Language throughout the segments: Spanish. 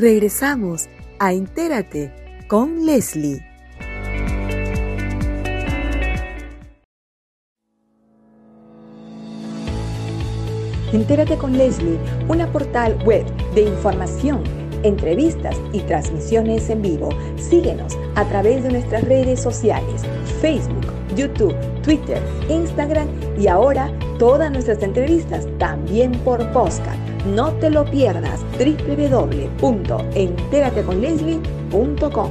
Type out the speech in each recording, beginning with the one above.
Regresamos a Entérate con Leslie. Entérate con Leslie, una portal web de información, entrevistas y transmisiones en vivo. Síguenos a través de nuestras redes sociales, Facebook, YouTube, Twitter, Instagram y ahora todas nuestras entrevistas también por podcast. No te lo pierdas www.enterateconleslie.com.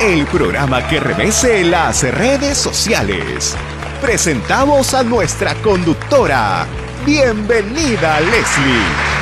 El programa que revese las redes sociales. Presentamos a nuestra conductora. Bienvenida, Leslie.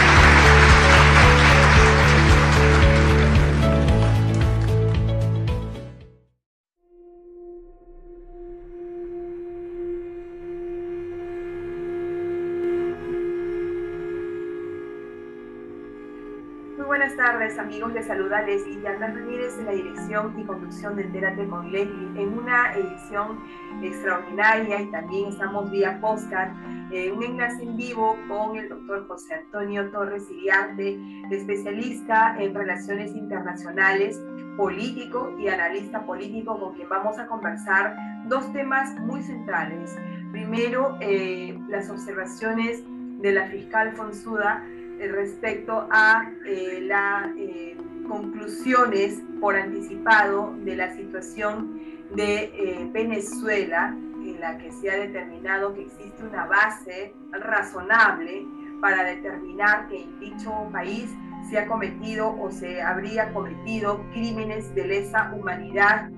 Amigos, les saluda Leslie Yanda Ramírez en la dirección y conducción de Entérate con Leslie en una edición extraordinaria y también estamos vía postcard, eh, un enlace en vivo con el doctor José Antonio Torres Iriarte, especialista en relaciones internacionales, político y analista político con quien vamos a conversar dos temas muy centrales. Primero, eh, las observaciones de la fiscal Fonsuda respecto a eh, las eh, conclusiones por anticipado de la situación de Venezuela, en la que se ha determinado que existe una base razonable para determinar que en dicho país se ha cometido o se habría cometido crímenes de lesa humanidad,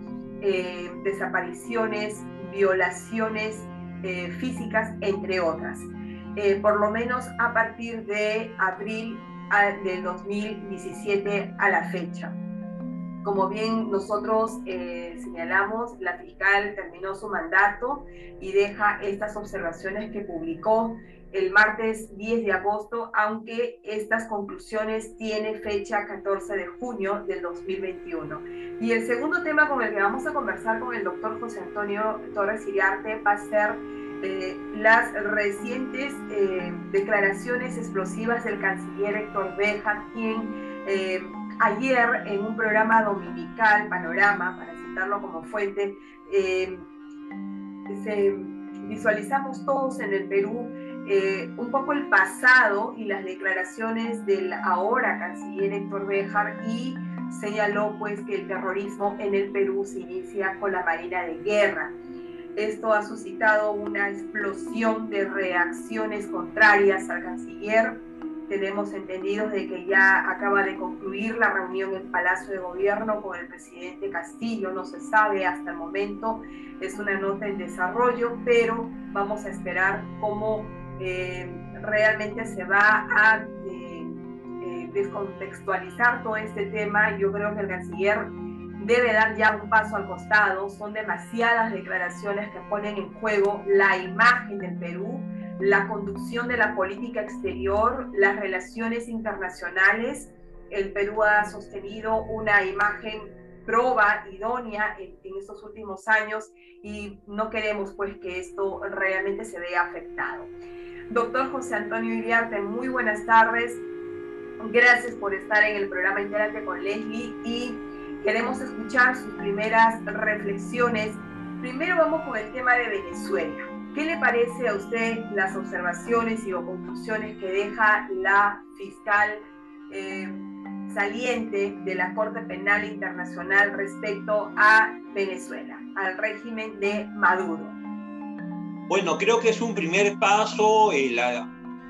desapariciones, violaciones físicas, entre otras. Eh, por lo menos a partir de abril de 2017 a la fecha. Como bien nosotros eh, señalamos, la fiscal terminó su mandato y deja estas observaciones que publicó el martes 10 de agosto, aunque estas conclusiones tienen fecha 14 de junio del 2021. Y el segundo tema con el que vamos a conversar con el doctor José Antonio Torres Iriarte va a ser eh, las recientes eh, declaraciones explosivas del canciller Héctor Beja, quien eh, ayer en un programa dominical, Panorama, para citarlo como fuente, visualizamos todos en el Perú un poco el pasado y las declaraciones del ahora canciller Héctor Bejar y señaló pues que el terrorismo en el Perú se inicia con la Marina de Guerra. Esto ha suscitado una explosión de reacciones contrarias al canciller. Tenemos entendido de que ya acaba de concluir la reunión en Palacio de Gobierno con el presidente Castillo. No se sabe hasta el momento, es una nota en desarrollo, pero vamos a esperar cómo eh, realmente se va a eh, eh, descontextualizar todo este tema. Yo creo que el canciller debe dar ya un paso al costado. Son demasiadas declaraciones que ponen en juego la imagen del Perú, la conducción de la política exterior, las relaciones internacionales. El Perú ha sostenido una imagen proba, idónea en, estos últimos años y no queremos pues que esto realmente se vea afectado. Doctor José Antonio Iriarte, muy buenas tardes. Gracias por estar en el programa Interante con Leslie y Queremos escuchar sus primeras reflexiones. Primero vamos con el tema de Venezuela. ¿Qué le parece a usted las observaciones y o conclusiones que deja la fiscal eh, saliente de la Corte Penal Internacional respecto a Venezuela, al régimen de Maduro? Bueno, creo que es un primer paso. el,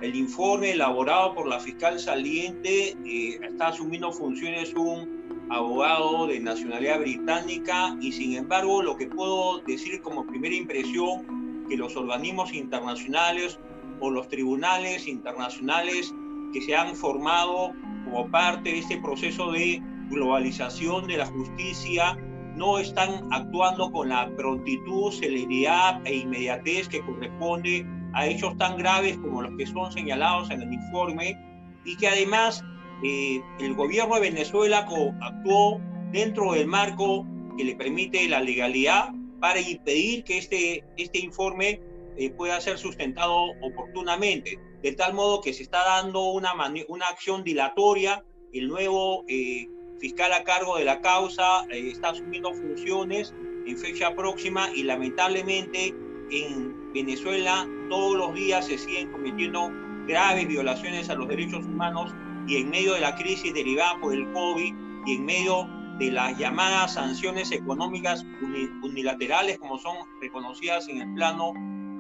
el informe elaborado por la fiscal saliente eh, está asumiendo funciones un abogado de nacionalidad británica y sin embargo lo que puedo decir como primera impresión que los organismos internacionales o los tribunales internacionales que se han formado como parte de este proceso de globalización de la justicia no están actuando con la prontitud, celeridad e inmediatez que corresponde a hechos tan graves como los que son señalados en el informe y que además eh, el gobierno de Venezuela actuó dentro del marco que le permite la legalidad para impedir que este, este informe eh, pueda ser sustentado oportunamente. de tal modo que se está dando una, una acción dilatoria. El nuevo eh, fiscal a cargo de la causa eh, está asumiendo funciones en fecha próxima y lamentablemente en Venezuela todos los días se siguen cometiendo graves violaciones a los derechos humanos y en medio de la crisis derivada por el COVID y en medio de las llamadas sanciones económicas unilaterales como son reconocidas en el plano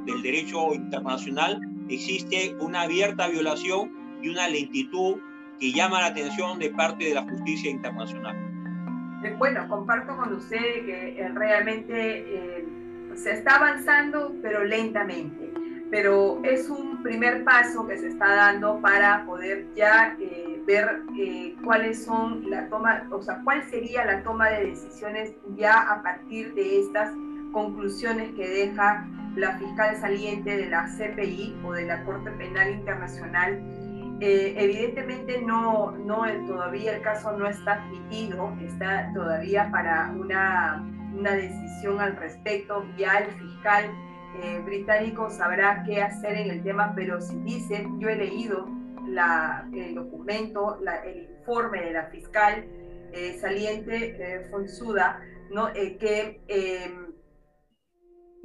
del derecho internacional, existe una abierta violación y una lentitud que llama la atención de parte de la justicia internacional. Eh, bueno, comparto con usted que eh, realmente eh, se está avanzando, pero lentamente. Pero es un primer paso que se está dando para poder ya ver cuáles son la toma, o sea, cuál sería la toma de decisiones ya a partir de estas conclusiones que deja la fiscal saliente de la CPI o de la Corte Penal Internacional. Eh, evidentemente no, no, todavía el caso no está admitido, está todavía para una, una decisión al respecto. Ya el fiscal eh, británico sabrá qué hacer en el tema, pero si dice, yo he leído la, el documento, la, el informe de la fiscal eh, saliente Fonsuda, ¿no? que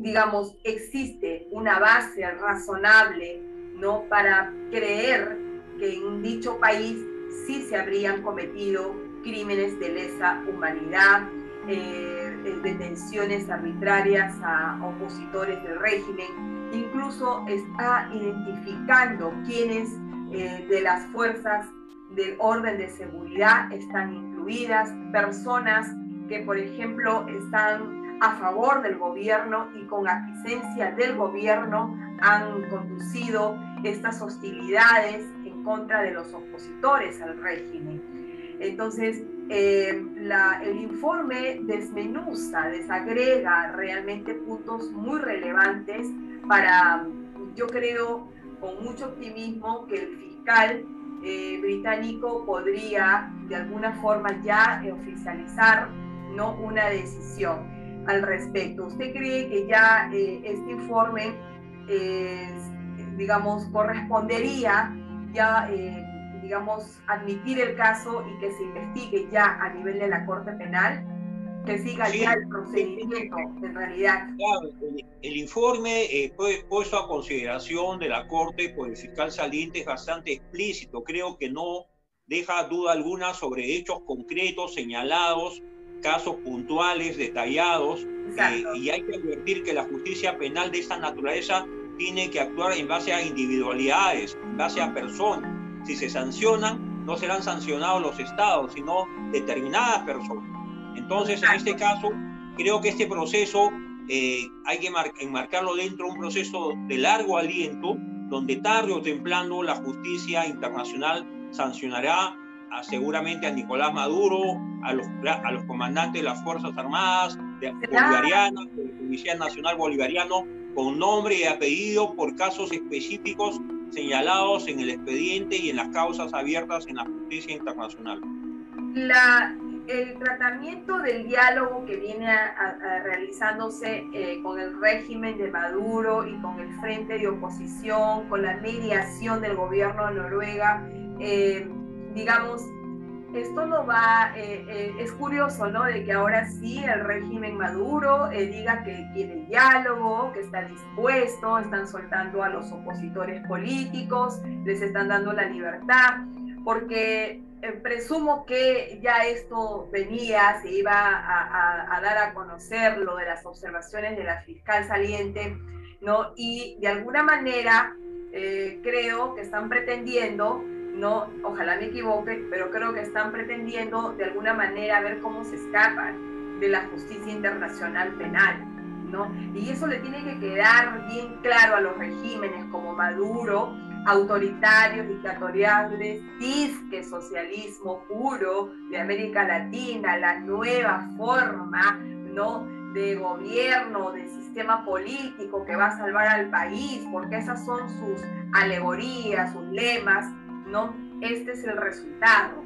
digamos, existe una base razonable, ¿no? Para creer que en dicho país sí se habrían cometido crímenes de lesa humanidad, eh, eh, detenciones arbitrarias a opositores del régimen, incluso está identificando quiénes eh, de las fuerzas del orden de seguridad están incluidas, personas que, por ejemplo, están a favor del gobierno y con aquiescencia del gobierno han conducido estas hostilidades en contra de los opositores al régimen. Entonces, eh, el informe desmenuza, desagrega realmente puntos muy relevantes para, yo creo, con mucho optimismo, que el fiscal eh, británico podría de alguna forma ya oficializar ¿no? una decisión al respecto. ¿Usted cree que ya eh, este informe, digamos, correspondería ya, eh, digamos, admitir el caso y que se investigue ya a nivel de la Corte Penal? Que siga ya el procedimiento, en realidad. Claro, el, informe eh, puesto a consideración de la Corte por el fiscal saliente es bastante explícito. Creo que no deja duda alguna sobre hechos concretos señalados casos puntuales, detallados, eh, y hay que advertir que la justicia penal de esta naturaleza tiene que actuar en base a individualidades, en base a personas. Si se sancionan, no serán sancionados los estados, sino determinadas personas. Entonces, en este caso, creo que este proceso eh, hay que enmarcarlo dentro de un proceso de largo aliento, donde tarde o temprano la justicia internacional sancionará seguramente a Nicolás Maduro, a los, a los comandantes de las Fuerzas Armadas de, bolivarianas, del Policía Nacional Bolivariano, con nombre y apellido por casos específicos señalados en el expediente y en las causas abiertas en la justicia internacional. La, el tratamiento del diálogo que viene realizándose eh, con el régimen de Maduro y con el frente de oposición, con la mediación del gobierno de Noruega, eh, digamos, esto no va, eh, eh, es curioso, ¿no? De que ahora sí el régimen Maduro diga que quiere diálogo, que está dispuesto, están soltando a los opositores políticos, les están dando la libertad, porque presumo que ya esto venía, se iba a, a, dar a conocer lo de las observaciones de la fiscal saliente, ¿no? Y de alguna manera creo que están pretendiendo no, ojalá me equivoque, pero creo que están pretendiendo de alguna manera ver cómo se escapan de la justicia internacional penal, ¿no? Y eso le tiene que quedar bien claro a los regímenes como Maduro, autoritarios, dictatoriales, disque socialismo puro de América Latina, la nueva forma, ¿no? de gobierno, de sistema político que va a salvar al país, porque esas son sus alegorías, sus lemas, ¿no? Este es el resultado,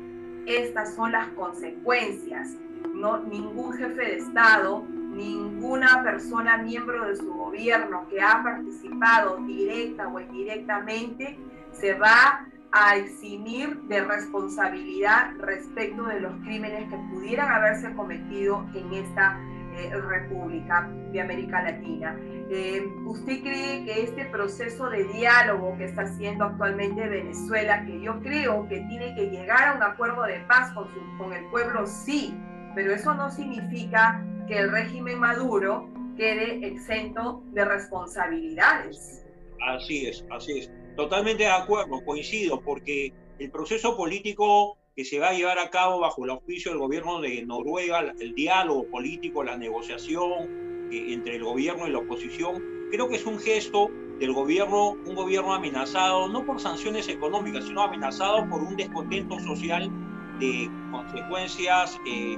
estas son las consecuencias, ¿no? Ningún jefe de Estado, ninguna persona miembro de su gobierno que ha participado directa o indirectamente se va a eximir de responsabilidad respecto de los crímenes que pudieran haberse cometido en esta eh, República de América Latina. Eh, ¿Usted cree que este proceso de diálogo que está haciendo actualmente Venezuela, que yo creo que tiene que llegar a un acuerdo de paz con, con el pueblo, sí, pero eso no significa que el régimen Maduro quede exento de responsabilidades? Así es, así es. Totalmente de acuerdo, coincido, porque el proceso político que se va a llevar a cabo bajo el auspicio del gobierno de Noruega, el diálogo político, la negociación eh, entre el gobierno y la oposición, creo que es un gesto del gobierno, un gobierno amenazado, no por sanciones económicas, sino amenazado por un descontento social de consecuencias eh,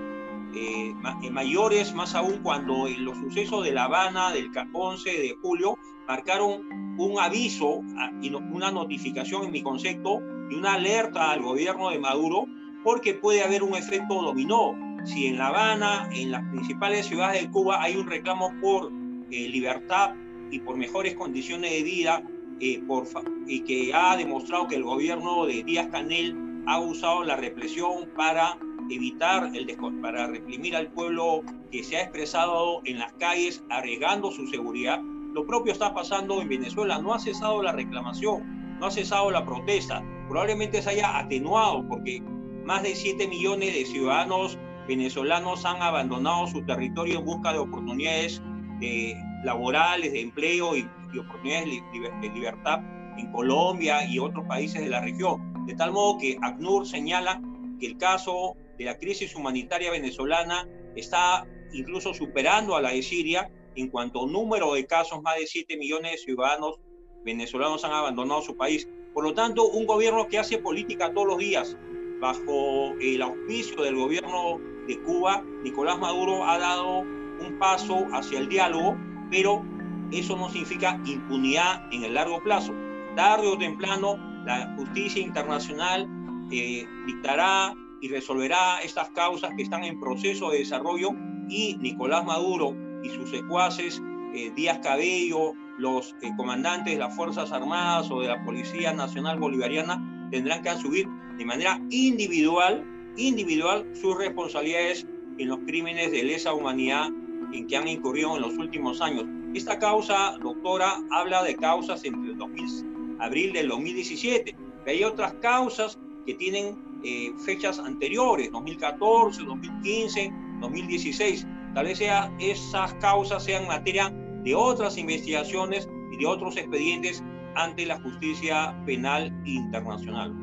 eh, mayores, más aún cuando en los sucesos de La Habana del 11 de julio marcaron un aviso, y una notificación en mi concepto y una alerta al gobierno de Maduro porque puede haber un efecto dominó. Si en La Habana, en las principales ciudades de Cuba, hay un reclamo por eh, libertad y por mejores condiciones de vida, eh, por, y que ha demostrado que el gobierno de Díaz Canel ha usado la represión para evitar el para reprimir al pueblo que se ha expresado en las calles arriesgando su seguridad. Lo propio está pasando en Venezuela, no ha cesado la reclamación, no ha cesado la protesta, probablemente se haya atenuado porque más de 7 millones de ciudadanos venezolanos han abandonado su territorio en busca de oportunidades de, laborales, de empleo y, oportunidades de, libertad en Colombia y otros países de la región. De tal modo que ACNUR señala que el caso de la crisis humanitaria venezolana está incluso superando a la de Siria en cuanto a número de casos, más de 7 millones de ciudadanos venezolanos han abandonado su país. Por lo tanto, un gobierno que hace política todos los días bajo el auspicio del gobierno de Cuba, Nicolás Maduro ha dado un paso hacia el diálogo, pero eso no significa impunidad en el largo plazo. Tarde o temprano, la justicia internacional eh, dictará y resolverá estas causas que están en proceso de desarrollo y Nicolás Maduro y sus secuaces, eh, Díaz Cabello, los eh, comandantes de las Fuerzas Armadas o de la Policía Nacional Bolivariana tendrán que asumir de manera individual, individual sus responsabilidades en los crímenes de lesa humanidad en que han incurrido en los últimos años. Esta causa, doctora, habla de causas entre el 2000, abril del 2017, pero hay otras causas que tienen eh, fechas anteriores, 2014, 2015, 2016. Tal vez sea, esas causas sean materia de otras investigaciones y de otros expedientes ante la justicia penal internacional.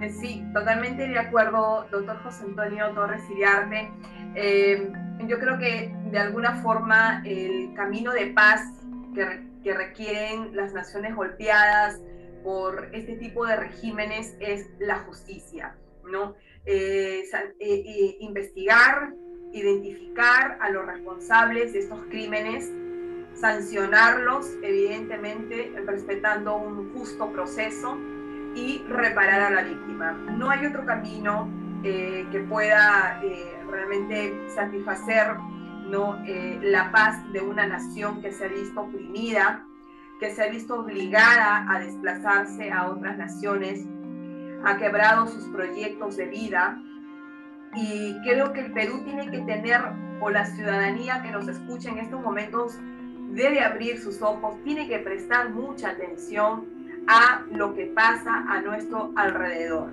Eh, sí, totalmente de acuerdo, doctor José Antonio Torres Iriarte. Eh, yo creo que de alguna forma el camino de paz que, que requieren las naciones golpeadas por este tipo de regímenes es la justicia, ¿no? Eh, investigar, identificar a los responsables de estos crímenes sancionarlos, evidentemente respetando un justo proceso y reparar a la víctima. No hay otro camino eh, que pueda eh, realmente satisfacer ¿no? Eh, la paz de una nación que se ha visto oprimida, que se ha visto obligada a desplazarse a otras naciones, ha quebrado sus proyectos de vida. Y creo que el Perú tiene que tener, o la ciudadanía que nos escucha en estos momentos, debe abrir sus ojos, tiene que prestar mucha atención a lo que pasa a nuestro alrededor,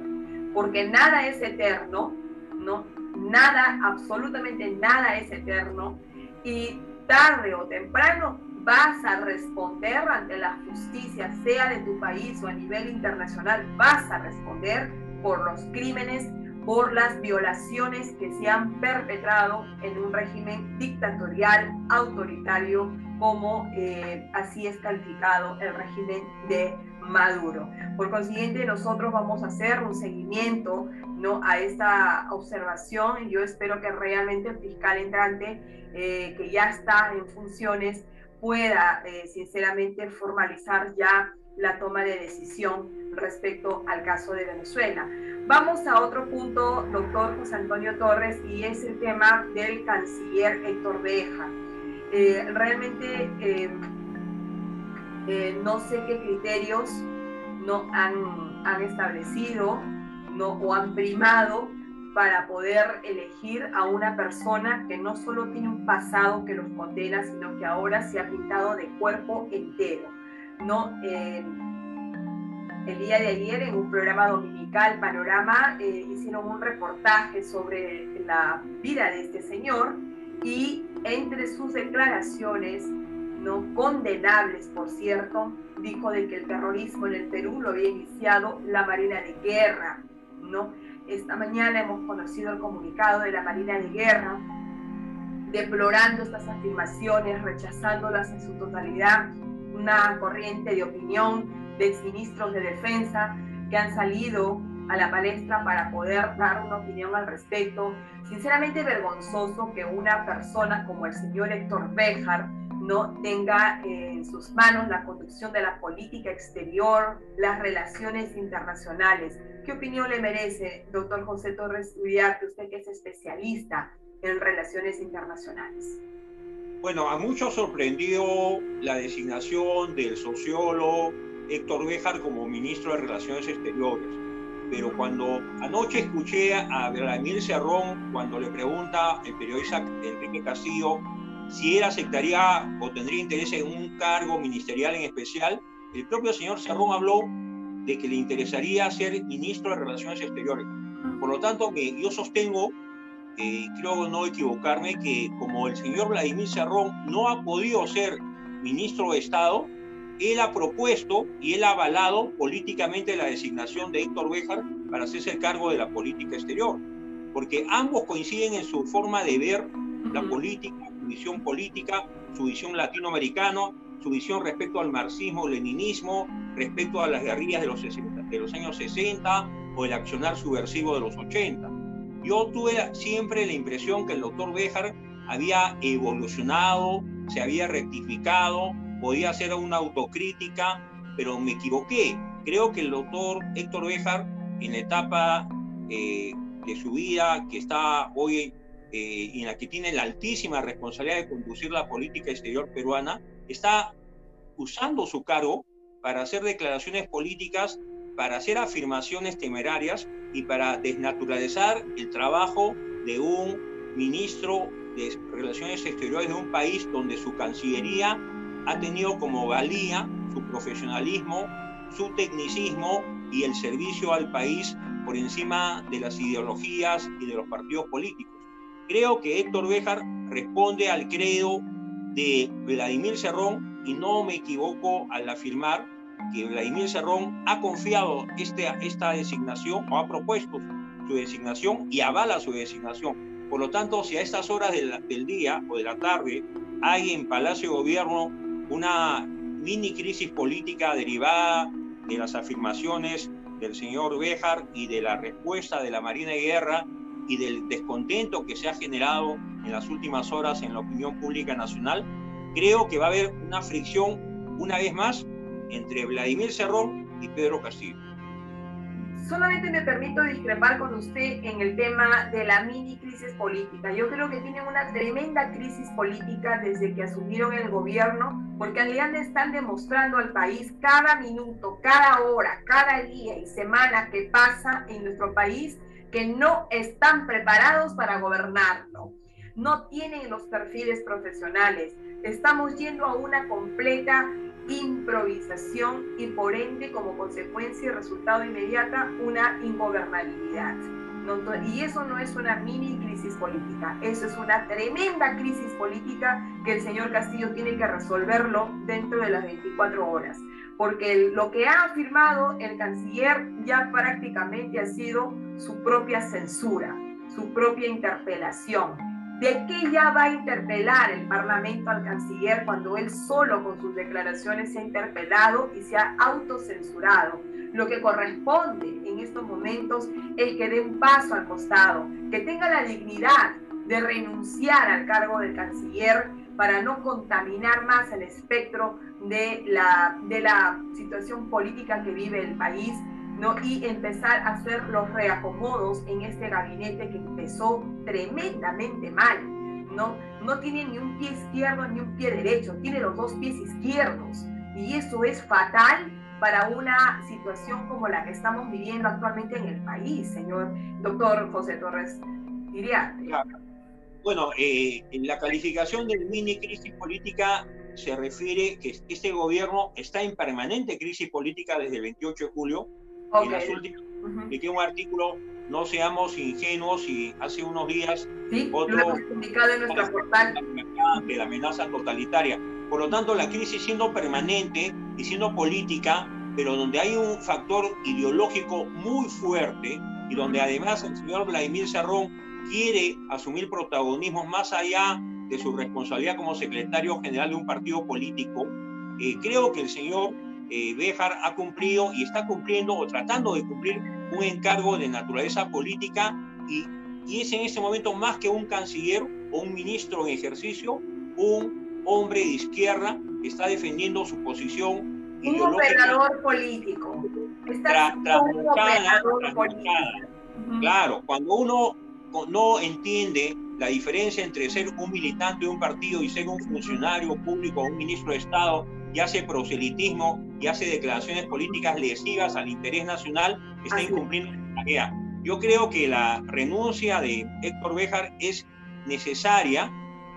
porque nada es eterno, ¿no? Nada, absolutamente nada es eterno y tarde o temprano vas a responder ante la justicia, sea de tu país o a nivel internacional, vas a responder por los crímenes, por las violaciones que se han perpetrado en un régimen dictatorial, autoritario, como eh, así es calificado el régimen de Maduro. Por consiguiente, nosotros vamos a hacer un seguimiento ¿no? a esta observación. Yo espero que realmente el fiscal entrante, eh, que ya está en funciones, pueda eh, sinceramente formalizar ya la toma de decisión respecto al caso de Venezuela. Vamos a otro punto, doctor José Antonio Torres, y es el tema del canciller Héctor Beja. Eh, realmente eh, no sé qué criterios no han, han establecido ¿no? o han primado para poder elegir a una persona que no solo tiene un pasado que los condena, sino que ahora se ha pintado de cuerpo entero. ¿no? el día de ayer en un programa dominical, Panorama, eh, hicieron un reportaje sobre la vida de este señor y entre sus declaraciones, no condenables por cierto, dijo de que el terrorismo en el Perú lo había iniciado la Marina de Guerra, ¿no? Esta mañana hemos conocido el comunicado de la Marina de Guerra deplorando estas afirmaciones, rechazándolas en su totalidad, una corriente de opinión de exministros de defensa que han salido a la palestra para poder dar una opinión al respecto. Sinceramente vergonzoso que una persona como el señor Héctor Béjar no tenga en sus manos la conducción de la política exterior, las relaciones internacionales. ¿Qué opinión le merece, doctor José Torres Uriarte, usted que es especialista en relaciones internacionales? Bueno, a muchos sorprendió la designación del sociólogo Héctor Béjar como ministro de Relaciones Exteriores. Pero cuando anoche escuché a Vladimir Cerrón, cuando le pregunta el periodista Enrique Castillo si él aceptaría o tendría interés en un cargo ministerial en especial, el propio señor Cerrón habló de que le interesaría ser ministro de Relaciones Exteriores. Por lo tanto, que yo sostengo eh, creo no equivocarme, que como el señor Vladimir Cerrón no ha podido ser ministro de Estado, él ha propuesto y él ha avalado políticamente la designación de Héctor Béjar para hacerse el cargo de la política exterior, porque ambos coinciden en su forma de ver la política, su visión política, su visión latinoamericana, su visión respecto al marxismo-leninismo, respecto a las guerrillas de los, de los años 60 o el accionar subversivo de los 80. Yo tuve siempre la impresión que el doctor Béjar había evolucionado, se había rectificado, podía hacer una autocrítica, pero me equivoqué. Creo que el doctor Héctor Béjar, en la etapa eh, de su vida que está hoy eh, en la que tiene la altísima responsabilidad de conducir la política exterior peruana, está usando su cargo para hacer declaraciones políticas para hacer afirmaciones temerarias y para desnaturalizar el trabajo de un ministro de Relaciones Exteriores de un país donde su Cancillería ha tenido como valía su profesionalismo, su tecnicismo y el servicio al país por encima de las ideologías y de los partidos políticos. Creo que Héctor Béjar responde al credo de Vladimir Cerrón y no me equivoco al afirmar que Vladimir Cerrón ha confiado este, esta designación o ha propuesto su designación y avala su designación. Por lo tanto, si a estas horas del, día o de la tarde hay en Palacio Gobierno una mini crisis política derivada de las afirmaciones del señor Béjar y de la respuesta de la Marina de Guerra y del descontento que se ha generado en las últimas horas en la opinión pública nacional, creo que va a haber una fricción una vez más entre Vladimir Cerrón y Pedro Castillo. Solamente me permito discrepar con usted en el tema de la mini crisis política. Yo creo que tienen una tremenda crisis política desde que asumieron el gobierno, porque en realidad están demostrando al país cada minuto, cada hora, cada día y semana que pasa en nuestro país que no están preparados para gobernarlo. No tienen los perfiles profesionales. Estamos yendo a una completa improvisación y por ende como consecuencia y resultado inmediata una ingobernabilidad. Y eso no es una mini crisis política, eso es una tremenda crisis política que el señor Castillo tiene que resolverlo dentro de las 24 horas, porque lo que ha afirmado el canciller ya prácticamente ha sido su propia censura, su propia interpelación ¿De qué ya va a interpelar el Parlamento al canciller cuando él solo con sus declaraciones se ha interpelado y se ha autocensurado? Lo que corresponde en estos momentos es que dé un paso al costado, que tenga la dignidad de renunciar al cargo del canciller para no contaminar más el espectro de la, de la situación política que vive el país ¿no? y empezar a hacer los reacomodos en este gabinete que empezó tremendamente mal. ¿no? no tiene ni un pie izquierdo ni un pie derecho, tiene los dos pies izquierdos. Y eso es fatal para una situación como la que estamos viviendo actualmente en el país, señor doctor José Torres diría. Bueno, eh, en la calificación del mini crisis política se refiere que este gobierno está en permanente crisis política desde el 28 de julio. En las últimas, un artículo, no seamos ingenuos, y hace unos días ¿Sí? otro publicado en nuestra portal de la amenaza totalitaria. Por lo tanto, la crisis siendo permanente y siendo política, pero donde hay un factor ideológico muy fuerte y donde además el señor Vladimir Serrón quiere asumir protagonismo más allá de su responsabilidad como secretario general de un partido político, eh, creo que el señor eh, Béjar ha cumplido y está cumpliendo o tratando de cumplir un encargo de naturaleza política y, y es en ese momento más que un canciller o un ministro en ejercicio, un hombre de izquierda que está defendiendo su posición un operador político. Está un operador político. Claro, cuando uno no entiende la diferencia entre ser un militante de un partido y ser un funcionario público o un ministro de Estado y hace proselitismo y hace declaraciones políticas lesivas al interés nacional, está incumpliendo la tarea. Yo creo que la renuncia de Héctor Béjar es necesaria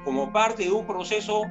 como parte de un proceso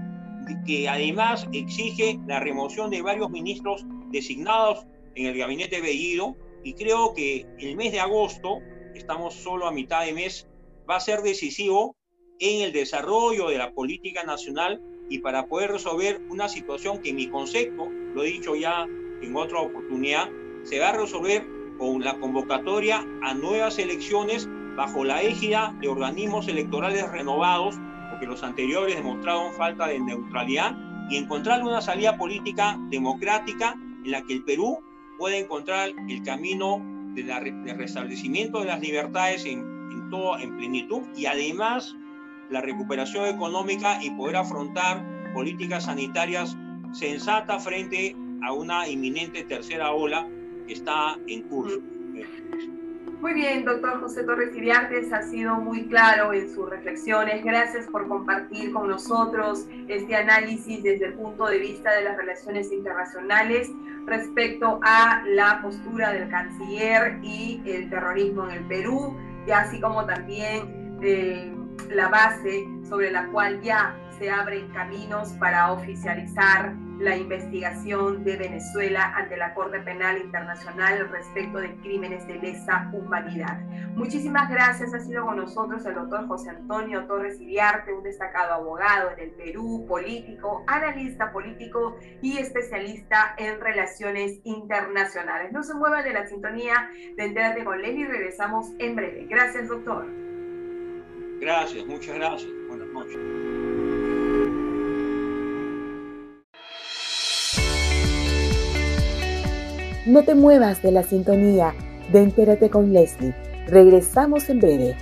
que además exige la remoción de varios ministros designados en el gabinete Bellido y creo que el mes de agosto estamos solo a mitad de mes, va a ser decisivo en el desarrollo de la política nacional y para poder resolver una situación que en mi concepto, lo he dicho ya en otra oportunidad, se va a resolver con la convocatoria a nuevas elecciones bajo la égida de organismos electorales renovados, porque los anteriores demostraron falta de neutralidad, y encontrar una salida política democrática en la que el Perú pueda encontrar el camino de, restablecimiento de las libertades en plenitud y además la recuperación económica y poder afrontar políticas sanitarias sensatas frente a una inminente tercera ola que está en curso. Muy bien, doctor José Torres Iriartes, ha sido muy claro en sus reflexiones. Gracias por compartir con nosotros este análisis desde el punto de vista de las relaciones internacionales respecto a la postura del canciller y el terrorismo en el Perú, y así como también eh, la base sobre la cual ya se abren caminos para oficializar la investigación de Venezuela ante la Corte Penal Internacional respecto de crímenes de lesa humanidad. Muchísimas gracias. Ha sido con nosotros el doctor José Antonio Torres Iriarte, un destacado abogado en el Perú, político, analista político y especialista en relaciones internacionales. No se mueva de la sintonía de Entérate con Leslie. Regresamos en breve. Gracias, doctor. Gracias, muchas gracias. Buenas noches. No te muevas de la sintonía de Entérate con Leslie. Regresamos en breve.